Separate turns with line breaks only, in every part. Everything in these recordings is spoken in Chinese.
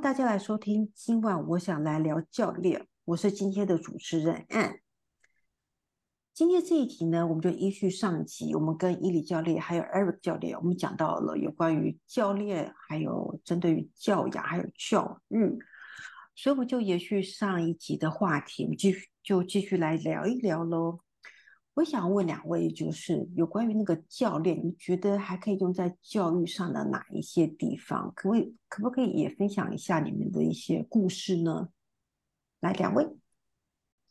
大家来收听。今晚我想来聊教练，我是今天的主持人 a n。今天这一集呢，我们就依序上集，我们跟伊里教练还有 Eric 教练，我们讲到了有关于教练，还有针对于教养，还有教育，所以我们就延续上一集的话题，我们继续就继续来聊一聊喽。我想问两位，就是有关于那个教练，你觉得还可以用在教育上的哪一些地方？可不可以，可不可以也分享一下你们的一些故事呢？来，两位。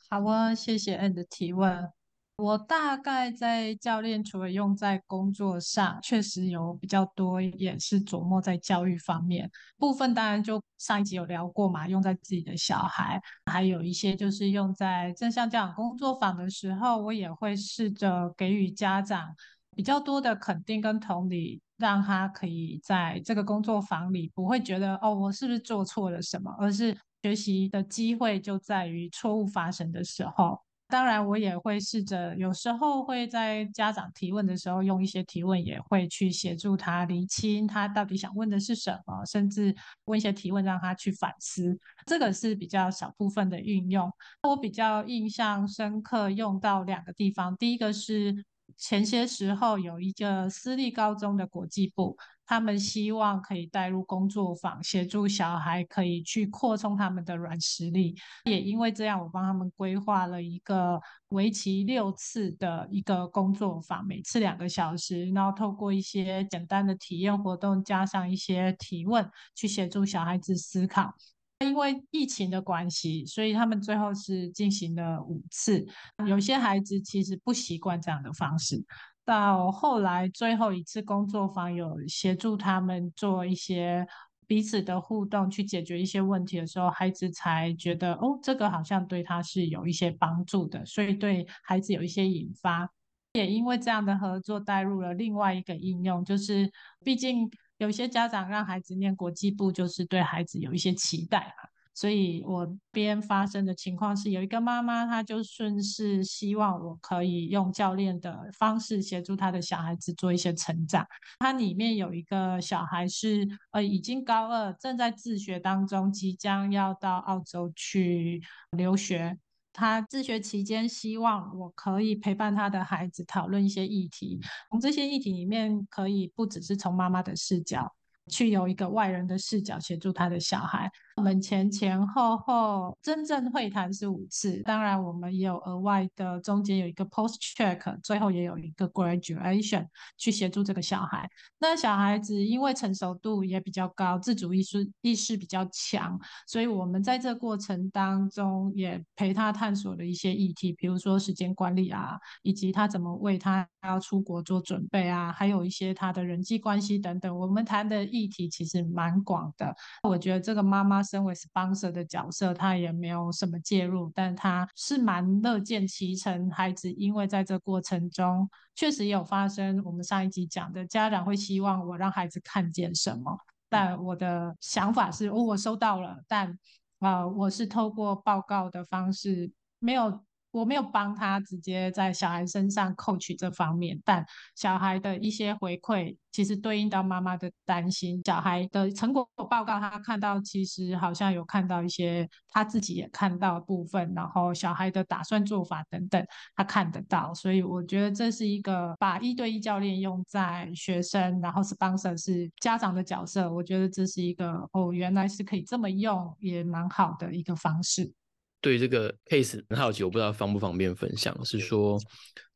好啊，谢谢 Ann 的提问。我大概在教练，除了用在工作上，确实有比较多，也是琢磨在教育方面部分。当然，就上一集有聊过嘛，用在自己的小孩，还有一些就是用在正向教养工作坊的时候，我也会试着给予家长比较多的肯定跟同理，让他可以在这个工作坊里不会觉得哦，我是不是做错了什么，而是学习的机会就在于错误发生的时候。当然，我也会试着，有时候会在家长提问的时候，用一些提问，也会去协助他厘清他到底想问的是什么，甚至问一些提问让他去反思。这个是比较小部分的运用。我比较印象深刻，用到两个地方。第一个是前些时候有一个私立高中的国际部。他们希望可以带入工作坊，协助小孩可以去扩充他们的软实力。也因为这样，我帮他们规划了一个为期六次的一个工作坊，每次两个小时，然后透过一些简单的体验活动，加上一些提问，去协助小孩子思考。因为疫情的关系，所以他们最后是进行了五次。有些孩子其实不习惯这样的方式。到后来最后一次工作坊，有协助他们做一些彼此的互动，去解决一些问题的时候，孩子才觉得哦，这个好像对他是有一些帮助的，所以对孩子有一些引发。也因为这样的合作，带入了另外一个应用，就是毕竟有些家长让孩子念国际部，就是对孩子有一些期待嘛。所以我边发生的情况是，有一个妈妈，她就顺势希望我可以用教练的方式协助她的小孩子做一些成长。她里面有一个小孩是呃已经高二，正在自学当中，即将要到澳洲去留学。他自学期间，希望我可以陪伴他的孩子讨论一些议题，从这些议题里面，可以不只是从妈妈的视角。去有一个外人的视角协助他的小孩。我们前前后后真正会谈是五次，当然我们也有额外的，中间有一个 post check，最后也有一个 graduation 去协助这个小孩。那小孩子因为成熟度也比较高，自主意识意识比较强，所以我们在这过程当中也陪他探索了一些议题，比如说时间管理啊，以及他怎么为他要出国做准备啊，还有一些他的人际关系等等。我们谈的议题其实蛮广的。我觉得这个妈妈。身为 sponsor 的角色，她也没有什么介入，但她是蛮乐见其成。孩子因为在这过程中确实也有发生，我们上一集讲的，家长会希望我让孩子看见什么，但我的想法是，哦，我收到了，但啊、我是透过报告的方式，没有。我没有帮他直接在小孩身上 coach 这方面，但小孩的一些回馈，其实对应到妈妈的担心。小孩的成果报告，他看到其实好像有看到一些他自己也看到的部分，然后小孩的打算做法等等，他看得到。所以我觉得这是一个把一对一教练用在学生，然后 sponsor 是家长的角色。我觉得这是一个哦，原来是可以这么用，也蛮好的一个方式。
对这个 case 很好奇，我不知道方不方便分享。是说，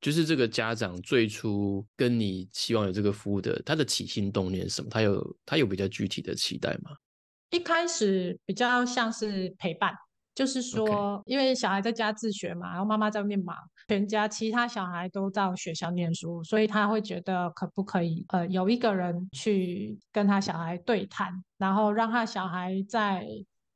就是这个家长最初跟你希望有这个服务的，他的起心动念是什么？他有他有比较具体的期待吗？
一开始比较像是陪伴，就是说.因为小孩在家自学嘛，然后妈妈在外面忙，全家其他小孩都到学校念书，所以他会觉得可不可以呃有一个人去跟他小孩对谈，然后让他小孩在。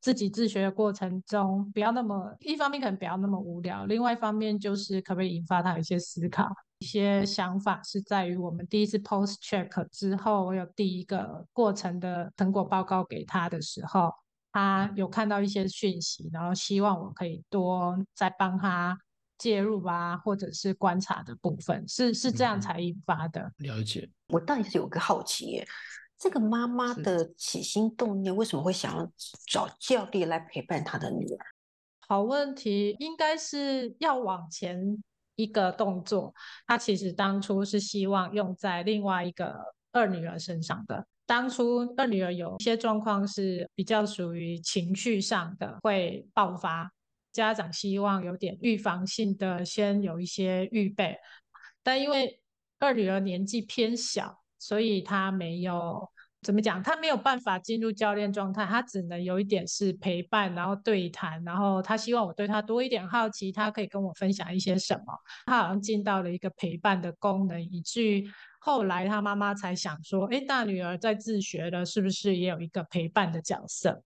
自己自学的过程中，不要那么，一方面可能不要那么无聊，另外一方面就是可不可以引发他有一些思考、一些想法，是在于我们第一次 post check 之后，我有第一个过程的成果报告给他的时候，他有看到一些讯息，然后希望我可以多再帮他介入吧，或者是观察的部分，是是这样才引发的。
了解，
我倒是有个好奇耶。这个妈妈的起心动念为什么会想要找教练来陪伴她的女儿？
好问题，应该是要往前一个动作。她其实当初是希望用在另外一个二女儿身上的。当初二女儿有一些状况是比较属于情绪上的会爆发，家长希望有点预防性的先有一些预备，但因为二女儿年纪偏小，所以他没有。怎么讲？他没有办法进入教练状态，他只能有一点是陪伴，然后对谈，然后他希望我对他多一点好奇，他可以跟我分享一些什么。他好像进到了一个陪伴的功能，以至于后来他妈妈才想说：“哎，大女儿在自学了，是不是也有一个陪伴的角色？”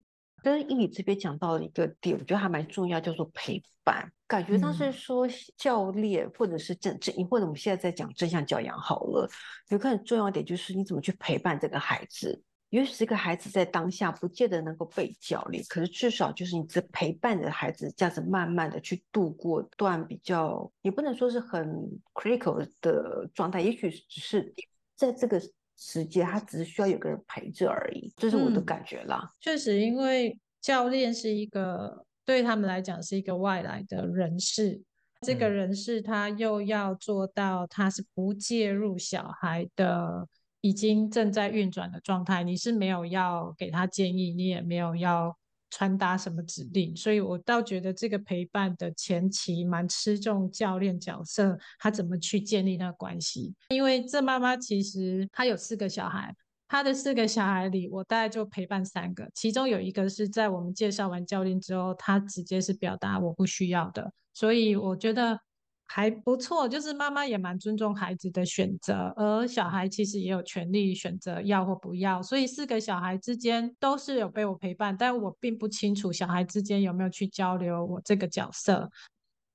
跟伊里这边讲到了一个点，我觉得还蛮重要，叫做陪伴。感觉当时说教练，或者是正正，或者我们现在在讲正向教养好了，有个很重要点就是你怎么去陪伴这个孩子。也许这个孩子在当下不见得能够被教练，可是至少就是你这陪伴着孩子，这样子慢慢的去度过段比较，也不能说是很 critical 的状态，也许只是在这个。时间，他只是需要有个人陪着而已，这是我的感觉啦。
嗯，确实，因为教练是一个对他们来讲是一个外来的人士，这个人士他又要做到他是不介入小孩的，已经正在运转的状态，你是没有要给他建议，你也没有要。传达什么指令，所以我倒觉得这个陪伴的前期蛮吃重教练角色，他怎么去建立那个关系？因为这妈妈其实她有四个小孩，她的四个小孩里，我大概就陪伴三个，其中有一个是在我们介绍完教练之后，她直接是表达我不需要的，所以我觉得。还不错，就是妈妈也蛮尊重孩子的选择，而小孩其实也有权利选择要或不要，所以四个小孩之间都是有被我陪伴，但我并不清楚小孩之间有没有去交流我这个角色。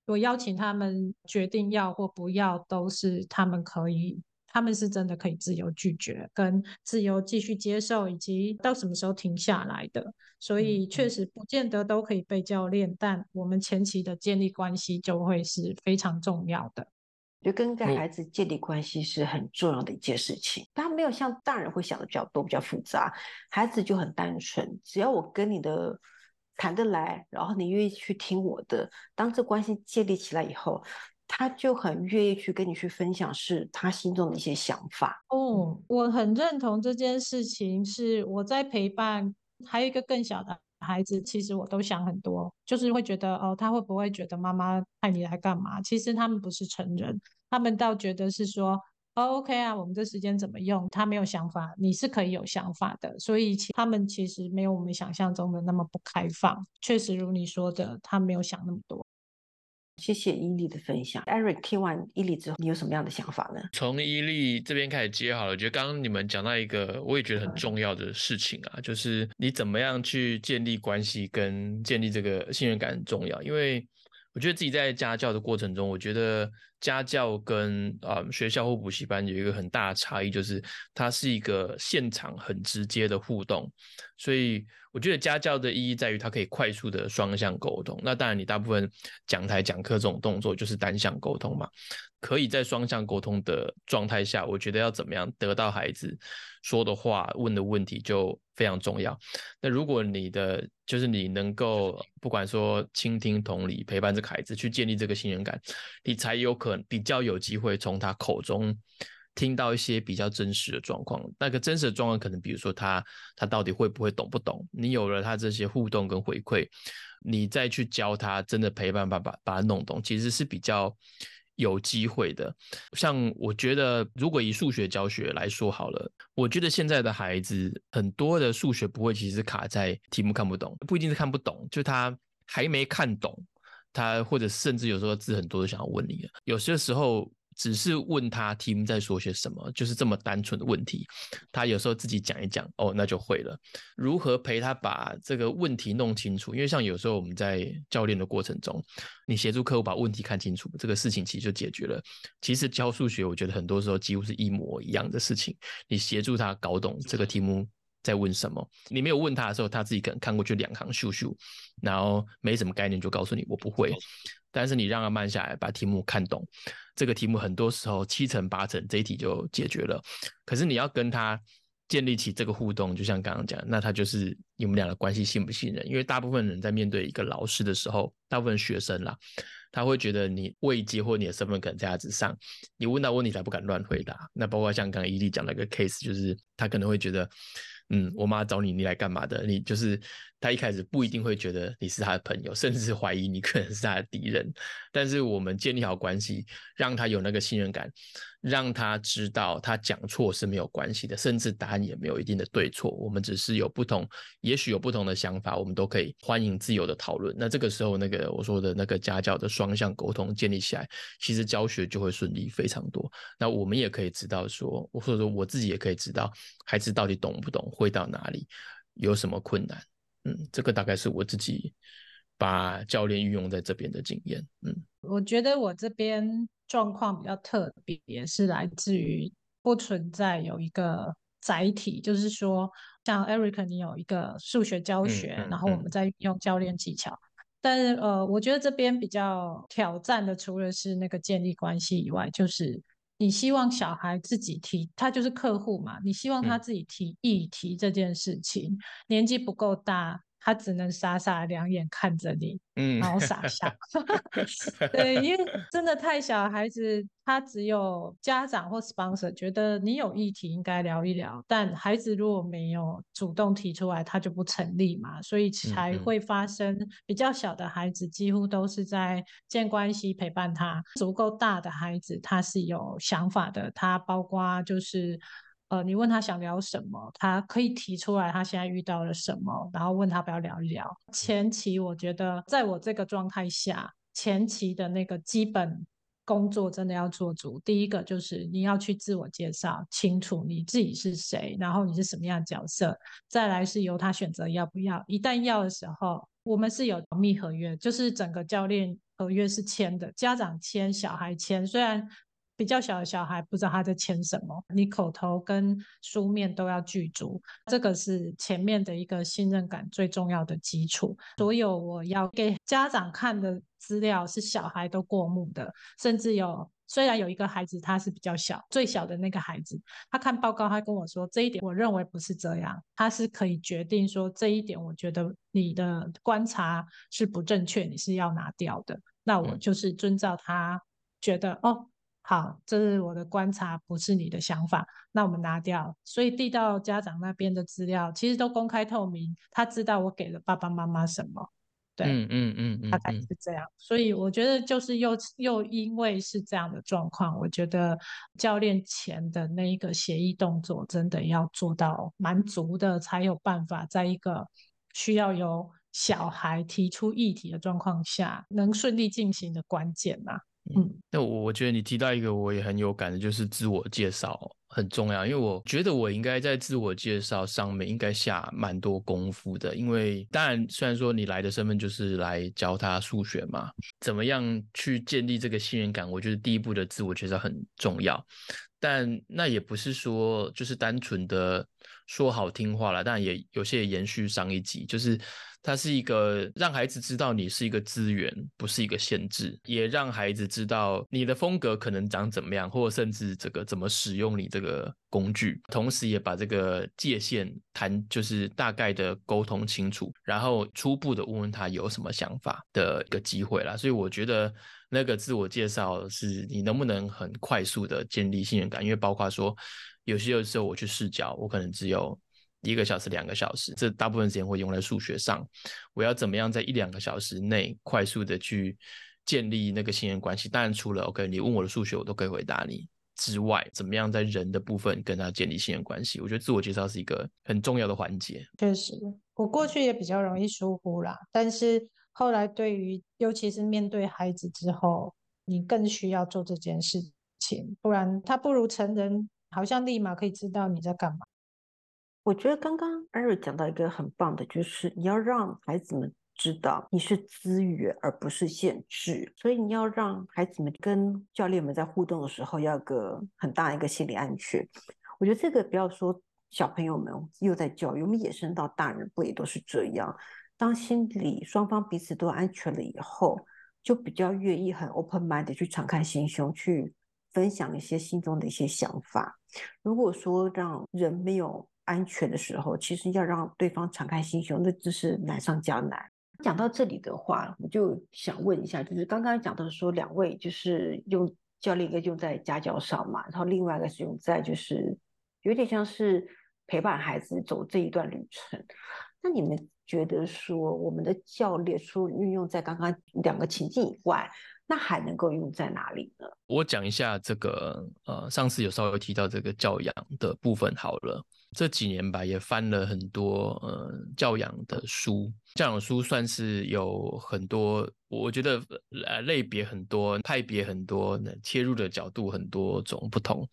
我邀请他们决定要或不要，都是他们可以。他们是真的可以自由拒绝，跟自由继续接受，以及到什么时候停下来的。所以确实不见得都可以被教练，但我们前期的建立关系就会是非常重要的。
就跟个孩子建立关系是很重要的一件事情。他没有像大人会想的比较多、比较复杂，孩子就很单纯。只要我跟你的谈得来，然后你愿意去听我的，当这关系建立起来以后。他就很愿意去跟你去分享，是他心中的一些想法。
哦，我很认同这件事情。是我在陪伴，还有一个更小的孩子，其实我都想很多，就是会觉得哦，他会不会觉得妈妈派你来干嘛？其实他们不是成人，他们倒觉得是说，哦，OK 啊，我们这时间怎么用？他没有想法，你是可以有想法的。所以其他们其实没有我们想象中的那么不开放。确实如你说的，他没有想那么多。
谢谢伊利的分享，Eric 听完伊利之后，你有什么样的想法呢？
从伊利这边开始接好了，我觉得刚刚你们讲到一个，我也觉得很重要的事情啊，就是你怎么样去建立关系跟建立这个信任感很重要，因为我觉得自己在家教的过程中，我觉得家教跟啊、学校或补习班有一个很大的差异，就是它是一个现场很直接的互动，所以。我觉得家教的意义在于它可以快速的双向沟通。那当然，你大部分讲台讲课这种动作就是单向沟通嘛。可以在双向沟通的状态下，我觉得要怎么样得到孩子说的话、问的问题就非常重要。那如果你的就是你能够不管说倾听、同理、陪伴这个孩子，去建立这个信任感，你才有可能比较有机会从他口中。听到一些比较真实的状况，那个真实的状况可能，比如说他他到底会不会懂不懂？你有了他这些互动跟回馈，你再去教他，真的陪伴把把把他弄懂，其实是比较有机会的。像我觉得，如果以数学教学来说好了，我觉得现在的孩子很多的数学不会，其实卡在题目看不懂，不一定是看不懂，就他还没看懂，他或者甚至有时候字很多都想要问你，有些时候。只是问他题目在说些什么，就是这么单纯的问题。他有时候自己讲一讲，哦，那就会了。如何陪他把这个问题弄清楚？因为像有时候我们在教练的过程中，你协助客户把问题看清楚，这个事情其实就解决了。其实教数学，我觉得很多时候几乎是一模一样的事情。你协助他搞懂这个题目在问什么，你没有问他的时候，他自己可能看过去两行咻咻，然后没什么概念就告诉你我不会。但是你让他慢下来，把题目看懂，这个题目很多时候七成八成这一题就解决了。可是你要跟他建立起这个互动，就像刚刚讲，那他就是你们俩的关系信不信任？因为大部分人在面对一个老师的时候，大部分学生啦，他会觉得你位阶或你的身份可能在他之上，你问到问题他不敢乱回答。那包括像刚刚伊利讲了一个 case，就是他可能会觉得。嗯，我妈找你，你来干嘛的？你就是他一开始不一定会觉得你是他的朋友，甚至怀疑你可能是他的敌人。但是我们建立好关系，让他有那个信任感，让他知道他讲错是没有关系的，甚至答案也没有一定的对错。我们只是有不同，也许有不同的想法，我们都可以欢迎自由的讨论。那这个时候，那个我说的那个家教的双向沟通建立起来，其实教学就会顺利非常多。那我们也可以知道说，或者说我自己也可以知道孩子到底懂不懂。会到哪里，有什么困难？嗯，这个大概是我自己把教练运用在这边的经验。嗯，
我觉得我这边状况比较特别，是来自于不存在有一个载体，就是说，像 Eric，你有一个数学教学，嗯嗯嗯、然后我们在用教练技巧。但是呃，我觉得这边比较挑战的，除了是那个建立关系以外，就是。你希望小孩自己提，他就是客户嘛。你希望他自己提议题这件事情，嗯、年纪不够大。他只能傻傻两眼看着你，嗯，然后傻笑。对，因为 真的太小，孩子他只有家长或 sponsor 觉得你有议题应该聊一聊，但孩子如果没有主动提出来，他就不成立嘛，所以才会发生比较小的孩子几乎都是在建关系陪伴他，足够大的孩子他是有想法的，他包括就是。呃，你问他想聊什么，他可以提出来他现在遇到了什么，然后问他不要聊一聊。前期我觉得，在我这个状态下，前期的那个基本工作真的要做足。第一个就是你要去自我介绍清楚你自己是谁，然后你是什么样的角色。再来是由他选择要不要。一旦要的时候，我们是有保密合约，就是整个教练合约是签的，家长签，小孩签，虽然。比较小的小孩不知道他在签什么，你口头跟书面都要具足，这个是前面的一个信任感最重要的基础。所有我要给家长看的资料是小孩都过目的，甚至有虽然有一个孩子他是比较小，最小的那个孩子，他看报告，他跟我说这一点我认为不是这样，他是可以决定说这一点我觉得你的观察是不正确，你是要拿掉的。那我就是遵照他觉得哦。好，这是我的观察，不是你的想法。那我们拿掉，所以递到家长那边的资料其实都公开透明，他知道我给了爸爸妈妈什么。对，嗯嗯嗯，嗯，大概是这样。所以我觉得就是又又因为是这样的状况，我觉得教练前的那一个协议动作真的要做到蛮足的，才有办法在一个需要有小孩提出议题的状况下，能顺利进行的关键嘛。
嗯，那我我觉得你提到一个我也很有感的，就是自我介绍很重要，因为我觉得我应该在自我介绍上面应该下蛮多功夫的，因为当然虽然说你来的身份就是来教他数学嘛，怎么样去建立这个信任感，我觉得第一步的自我介绍很重要，但那也不是说就是单纯的说好听话了，但也有些延续上一集，就是。它是一个让孩子知道你是一个资源，不是一个限制，也让孩子知道你的风格可能长怎么样，或者甚至这个怎么使用你这个工具，同时也把这个界限谈，就是大概的沟通清楚，然后初步的问问他有什么想法的一个机会啦。所以我觉得那个自我介绍是你能不能很快速的建立信任感，因为包括说有些有时候我去试教，我可能只有。一个小时、两个小时，这大部分时间会用在数学上。我要怎么样在一两个小时内快速的去建立那个信任关系？当然，除了 OK，你问我的数学，我都可以回答你之外，怎么样在人的部分跟他建立信任关系？我觉得自我介绍是一个很重要的环节。
确实，我过去也比较容易疏忽啦，但是后来对于，尤其是面对孩子之后，你更需要做这件事情，不然他不如成人，好像立马可以知道你在干嘛。
我觉得刚刚 Eric 讲到一个很棒的，就是你要让孩子们知道你是资源而不是限制，所以你要让孩子们跟教练们在互动的时候要有个很大一个心理安全。我觉得这个不要说小朋友们又在教育，我们野生到大人不也都是这样？当心里双方彼此都安全了以后，就比较愿意很 open mind 去敞开心胸去分享一些心中的一些想法。如果说让人没有安全的时候，其实要让对方敞开心胸，那真是难上加难。讲到这里的话，我就想问一下，就是刚刚讲到说两位就是用教练一个用在家教上嘛，然后另外一个是用在就是有点像是陪伴孩子走这一段旅程。那你们觉得说我们的教练除了运用在刚刚两个情境以外，那还能够用在哪里呢？
我讲一下这个，呃，上次有稍微提到这个教养的部分好了。这几年吧，也翻了很多呃教养的书，教养书算是有很多，我觉得呃类别很多，派别很多，切入的角度很多种不同。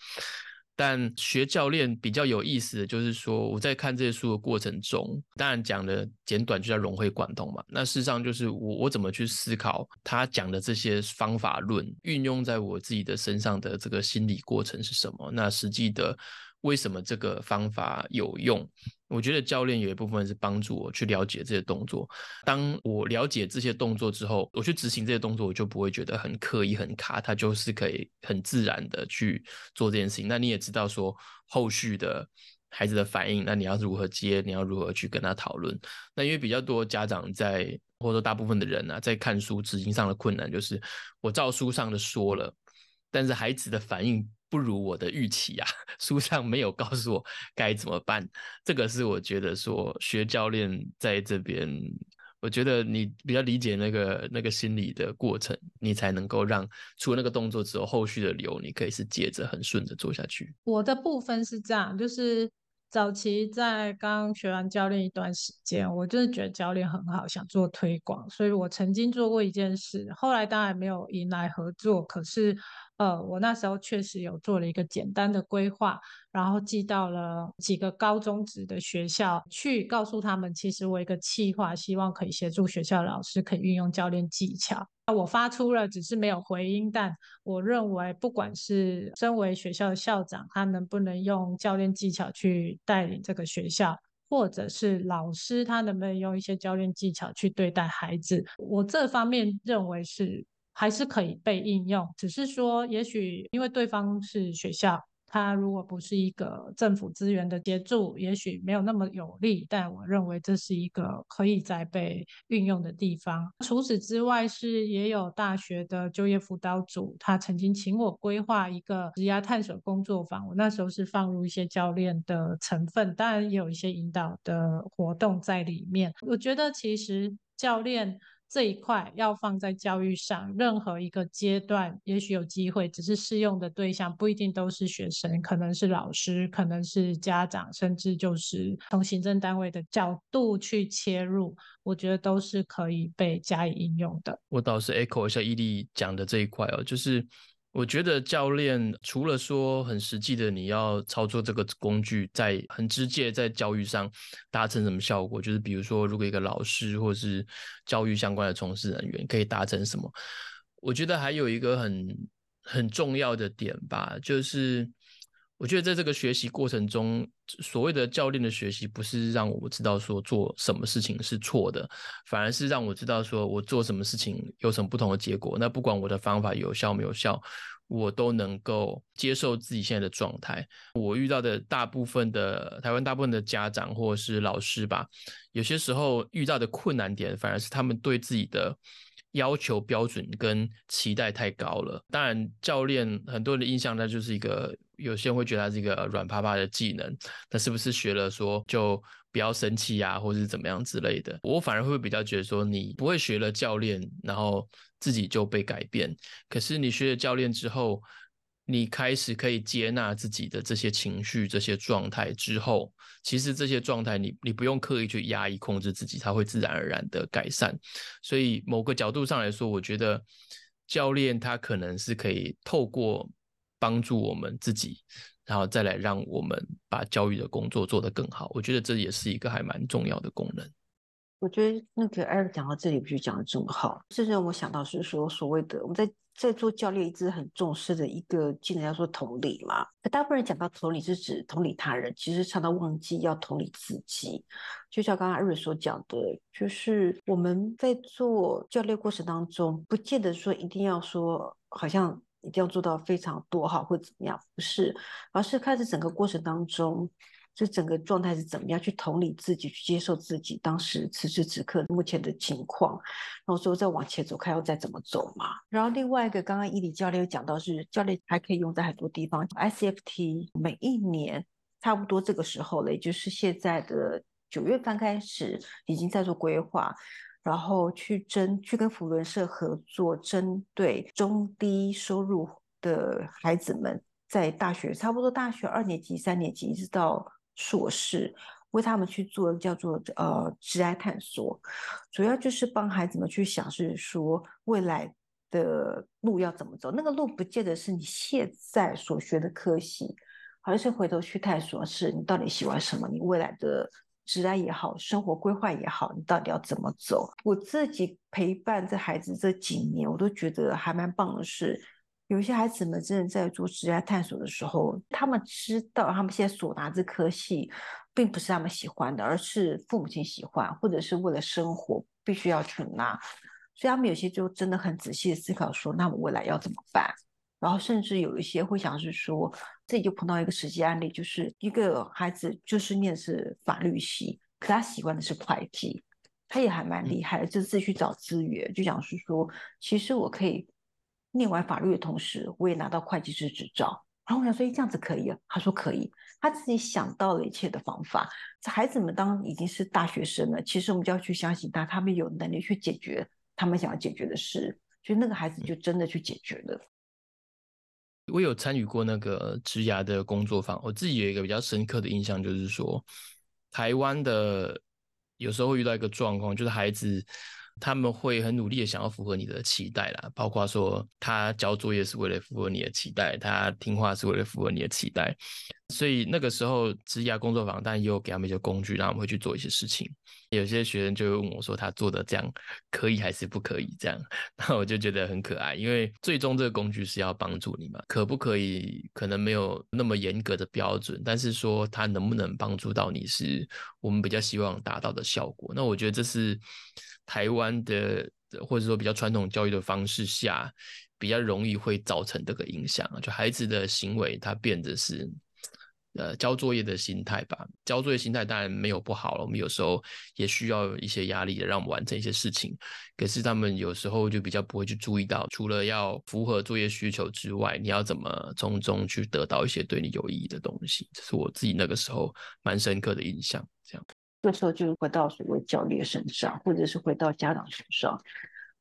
但学教练比较有意思的就是说，我在看这些书的过程中，当然讲的简短就叫融会贯通嘛。那事实上就是我我怎么去思考他讲的这些方法论，运用在我自己的身上的这个心理过程是什么？那实际的。为什么这个方法有用？我觉得教练有一部分是帮助我去了解这些动作。当我了解这些动作之后，我去执行这些动作，我就不会觉得很刻意、很卡，它就是可以很自然的去做这件事情。那你也知道说后续的孩子的反应，那你要如何接？你要如何去跟他讨论？那因为比较多家长在，或者说大部分的人啊，在看书执行上的困难，就是我照书上的说了，但是孩子的反应。不如我的预期啊，书上没有告诉我该怎么办。这个是我觉得说学教练在这边，我觉得你比较理解那个那个心理的过程，你才能够让除了那个动作之后，后续的流你可以是接着很顺的做下去。
我的部分是这样，就是早期在刚学完教练一段时间，我就是觉得教练很好，想做推广，所以我曾经做过一件事，后来当然没有迎来合作，可是。呃，我那时候确实有做了一个简单的规划，然后寄到了几个高中职的学校去，告诉他们，其实我一个企划，希望可以协助学校老师可以运用教练技巧。我发出了，只是没有回音，但我认为，不管是身为学校的校长，他能不能用教练技巧去带领这个学校，或者是老师，他能不能用一些教练技巧去对待孩子，我这方面认为是。还是可以被应用，只是说，也许因为对方是学校，他如果不是一个政府资源的协助，也许没有那么有利。但我认为这是一个可以再被运用的地方。除此之外，是也有大学的就业辅导组，他曾经请我规划一个职涯探索工作坊，我那时候是放入一些教练的成分，当然也有一些引导的活动在里面。我觉得其实教练。这一块要放在教育上，任何一个阶段，也许有机会，只是适用的对象不一定都是学生，可能是老师，可能是家长，甚至就是从行政单位的角度去切入，我觉得都是可以被加以应用的。
我倒是 echo 一下伊利讲的这一块哦，就是。我觉得教练除了说很实际的，你要操作这个工具，在很直接在教育上达成什么效果，就是比如说，如果一个老师或是教育相关的从事人员可以达成什么，我觉得还有一个很很重要的点吧，就是我觉得在这个学习过程中，所谓的教练的学习，不是让我知道说做什么事情是错的，反而是让我知道说我做什么事情有什么不同的结果。那不管我的方法有效没有效，我都能够接受自己现在的状态。我遇到的大部分的台湾大部分的家长或者是老师吧，有些时候遇到的困难点，反而是他们对自己的要求标准跟期待太高了。当然，教练很多人的印象，那就是一个。有些人会觉得他是一个软趴趴的技能，那是不是学了说就不要生气呀，或是怎么样之类的？我反而会比较觉得说，你不会学了教练，然后自己就被改变。可是你学了教练之后，你开始可以接纳自己的这些情绪、这些状态之后，其实这些状态你你不用刻意去压抑控制自己，它会自然而然的改善。所以某个角度上来说，我觉得教练他可能是可以透过。帮助我们自己，然后再来让我们把教育的工作做得更好。我觉得这也是一个还蛮重要的功能。
我觉得那个 Eric 讲到这里，不是讲的这么好，这让我想到是说，所谓的我们在在做教练一直很重视的一个技能，叫做同理嘛。大部分人讲到同理是指同理他人，其实常常忘记要同理自己。就像刚刚 Eric 所讲的，就是我们在做教练过程当中，不见得说一定要说好像。一定要做到非常多好，或怎么样？不是，而是开始整个过程当中，这整个状态是怎么样？去同理自己，去接受自己当时此时此刻目前的情况，然后说再往前走，看要再怎么走嘛。然后另外一个，刚刚伊里教练有讲到是，教练还可以用在很多地方。ICFT 每一年差不多这个时候了，也就是现在的九月份开始，已经在做规划，然后去争去跟扶轮社合作，针对中低收入的孩子们，在大学差不多大学二年级、三年级一直到。硕士为他们去做叫做呃职爱探索，主要就是帮孩子们去想，是说未来的路要怎么走。那个路不见得是你现在所学的科系，而是回头去探索，是你到底喜欢什么，你未来的职涯也好，生活规划也好，你到底要怎么走。我自己陪伴这孩子这几年，我都觉得还蛮棒的是。有些孩子们真的在做职业探索的时候，他们知道他们现在所拿这科系，并不是他们喜欢的，而是父母亲喜欢，或者是为了生活必须要去拿。所以他们有些就真的很仔细的思考说，那我未来要怎么办？然后甚至有一些会想是说，自己就碰到一个实际案例，就是一个孩子就是念的是法律系，可他喜欢的是会计，他也还蛮厉害的，就自己去找资源，就想是说，其实我可以。念完法律的同时，我也拿到会计师执照。然后我想说，这样子可以啊？他说可以。他自己想到了一切的方法。这孩子们当已经是大学生了，其实我们就要去相信他，他们有能力去解决他们想要解决的事。所以那个孩子就真的去解决了。
我有参与过那个职涯的工作坊，我自己有一个比较深刻的印象，就是说，台湾的有时候会遇到一个状况，就是孩子。他们会很努力的想要符合你的期待啦，包括说他交作业是为了符合你的期待，他听话是为了符合你的期待，所以那个时候职涯工作坊，但也有给他们一些工具，让他们会去做一些事情。有些学生就会问我说，他做的这样可以还是不可以？这样，那我就觉得很可爱，因为最终这个工具是要帮助你嘛，可不可以？可能没有那么严格的标准，但是说他能不能帮助到你，是我们比较希望达到的效果。那我觉得这是。台湾的或者说比较传统教育的方式下，比较容易会造成这个影响，就孩子的行为他变得是，呃，交作业的心态吧。交作业心态当然没有不好了，我们有时候也需要一些压力的，让我们完成一些事情。可是他们有时候就比较不会去注意到，除了要符合作业需求之外，你要怎么从中去得到一些对你有意义的东西。这是我自己那个时候蛮深刻的印象，这样。
这时候就回到所谓教练身上，或者是回到家长身上，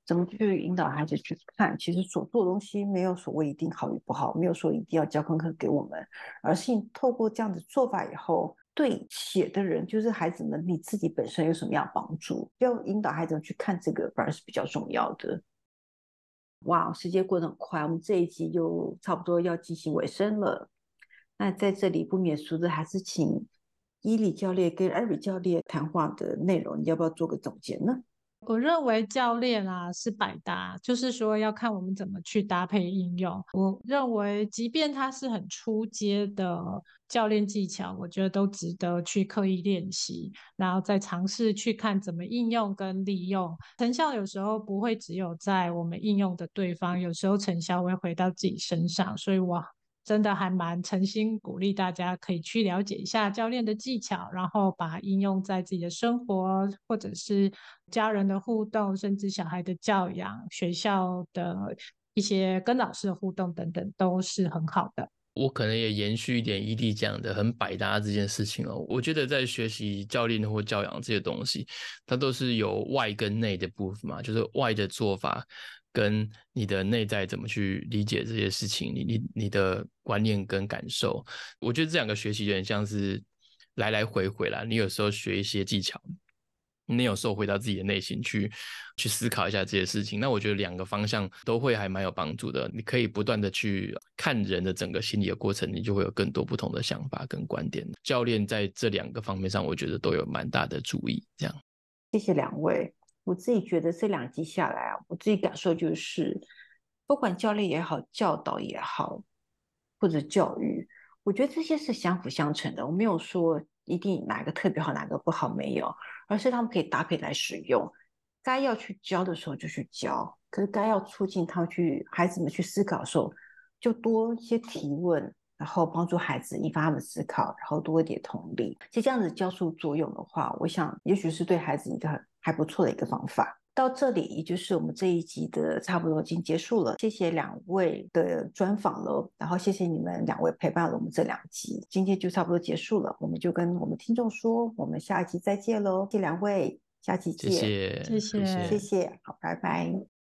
怎么去引导孩子去看？其实所做的东西没有所谓一定好与不好，没有说一定要交功课给我们，而是你透过这样的做法以后，对写的人，就是孩子们，你自己本身有什么样帮助？要引导孩子去看这个，反而是比较重要的。哇，时间过得很快，我们这一集就差不多要进行尾声了。那在这里不免俗的，还是请。伊里教练跟艾瑞教练谈话的内容，你要不要做个总结呢？
我认为教练啊是百搭，就是说要看我们怎么去搭配应用。我认为，即便他是很初阶的教练技巧，我觉得都值得去刻意练习，然后再尝试去看怎么应用跟利用。成效有时候不会只有在我们应用的对方，有时候成效会回到自己身上。所以我。真的还蛮诚心鼓励大家可以去了解一下教练的技巧，然后把应用在自己的生活，或者是家人的互动，甚至小孩的教养、学校的一些跟老师的互动等等，都是很好的。
我可能也延续一点伊利讲的很百搭这件事情哦。我觉得在学习教练或教养这些东西，它都是有外跟内的部分嘛，就是外的做法。跟你的内在怎么去理解这些事情，你你你的观念跟感受，我觉得这两个学习有点像是来来回回啦。你有时候学一些技巧，你有时候回到自己的内心去去思考一下这些事情。那我觉得两个方向都会还蛮有帮助的。你可以不断的去看人的整个心理的过程，你就会有更多不同的想法跟观点。教练在这两个方面上，我觉得都有蛮大的注意。这样，
谢谢两位。我自己觉得这两集下来啊，我自己感受就是，不管教练也好，教导也好，或者教育，我觉得这些是相辅相成的。我没有说一定哪个特别好，哪个不好，没有，而是他们可以搭配来使用。该要去教的时候就去教，可是该要促进他们去孩子们去思考的时候，就多一些提问，然后帮助孩子引发他们思考，然后多一点同理。其实这样子教书作用的话，我想也许是对孩子一个很还不错的一个方法。到这里，也就是我们这一集的差不多已经结束了。谢谢两位的专访了，然后谢谢你们两位陪伴了我们这两集，今天就差不多结束了。我们就跟我们听众说，我们下一集再见喽！谢谢两位，下期见，
谢谢，
谢谢，
谢谢，好，拜拜。